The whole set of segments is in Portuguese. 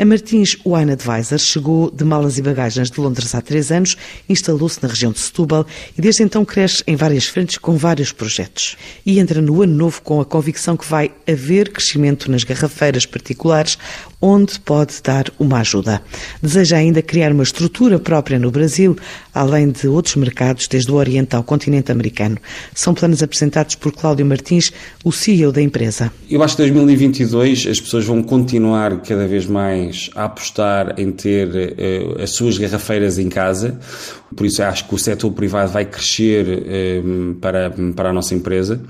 A Martins Wine Advisor chegou de malas e bagagens de Londres há três anos, instalou-se na região de Setúbal e desde então cresce em várias frentes com vários projetos. E entra no ano novo com a convicção que vai haver crescimento nas garrafeiras particulares, onde pode dar uma ajuda. Deseja ainda criar uma estrutura própria no Brasil, além de outros mercados, desde o Oriente ao continente americano. São planos apresentados por Cláudio Martins, o CEO da empresa. Eu acho que 2022 as pessoas vão continuar cada vez mais a apostar em ter uh, as suas garrafeiras em casa, por isso acho que o setor privado vai crescer uh, para, para a nossa empresa.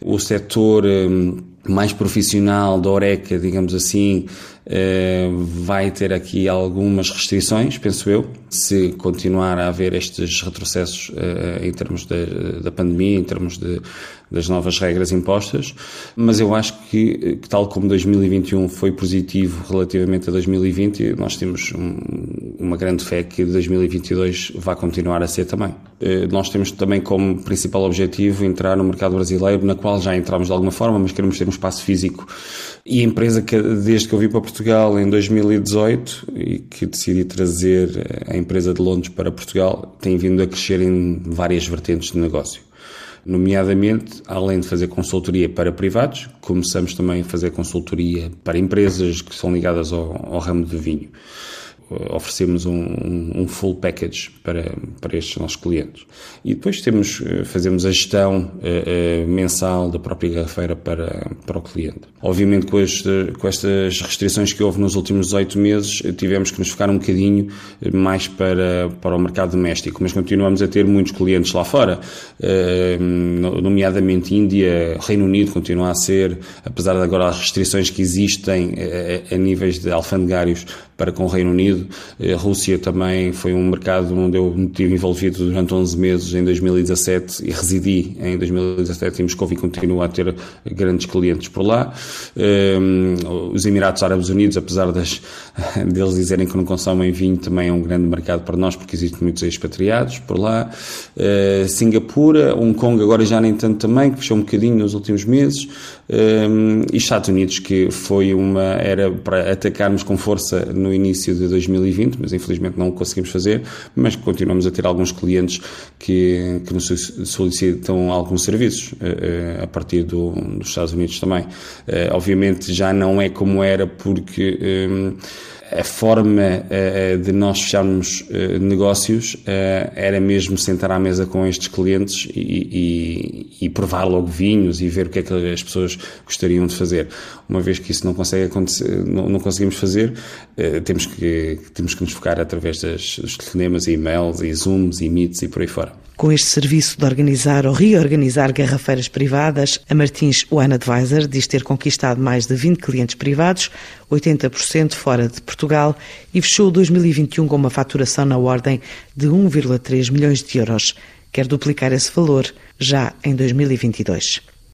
O setor uh, mais profissional da Oreca, digamos assim, eh, vai ter aqui algumas restrições, penso eu, se continuar a haver estes retrocessos eh, em termos de, da pandemia, em termos de, das novas regras impostas, mas eu acho que, que, tal como 2021 foi positivo relativamente a 2020, nós temos um, uma grande fé que 2022 vai continuar a ser também. Eh, nós temos também como principal objetivo entrar no mercado brasileiro, na qual já entramos de alguma forma, mas queremos ter um espaço físico. E a empresa que, desde que eu vim para Portugal em 2018 e que decidi trazer a empresa de Londres para Portugal, tem vindo a crescer em várias vertentes de negócio nomeadamente, além de fazer consultoria para privados, começamos também a fazer consultoria para empresas que são ligadas ao, ao ramo do vinho. Eh, oferecemos um, um, full package para, para estes nossos clientes. E depois temos, eh, fazemos a gestão uh, uh, mensal da própria garrafeira para, para o cliente. Obviamente, com, este, com estas restrições que houve nos últimos 18 meses, tivemos que nos focar um bocadinho mais para, para o mercado doméstico, mas continuamos a ter muitos clientes lá fora, uh, nomeadamente Índia, Reino Unido continua a ser, apesar de agora as restrições que existem a, a níveis de alfandegários para com o Reino Unido. A Rússia também foi um mercado onde eu me tive envolvido durante 11 meses em 2017 e residi em 2017 em Moscou e continuo a ter grandes clientes por lá. Ehm, os Emirados Árabes Unidos, apesar das, deles dizerem que não consomem vinho, também é um grande mercado para nós porque existem muitos expatriados por lá. Uh, Singapura, Hong Kong agora já nem tanto também, que fechou um bocadinho nos últimos meses. Um, e Estados Unidos, que foi uma era para atacarmos com força no início de 2020, mas infelizmente não o conseguimos fazer, mas continuamos a ter alguns clientes que, que nos solicitam alguns serviços uh, a partir do, dos Estados Unidos também. Uh, obviamente já não é como era porque um, a forma uh, de nós fecharmos uh, negócios era mesmo sentar à mesa com estes clientes e, e, e, provar logo vinhos e ver o que é que as pessoas gostariam de fazer. Uma vez que isso não consegue acontecer, não, não conseguimos fazer, temos que temos que nos focar através das, dos telefonemas e e-mails e zooms e meets e por aí fora. Com este serviço de organizar ou reorganizar garrafeiras privadas, a Martins One Advisor diz ter conquistado mais de 20 clientes privados, 80% fora de Portugal, e fechou 2021 com uma faturação na ordem de 1,3 milhões de euros. Quer duplicar esse valor já em 2022.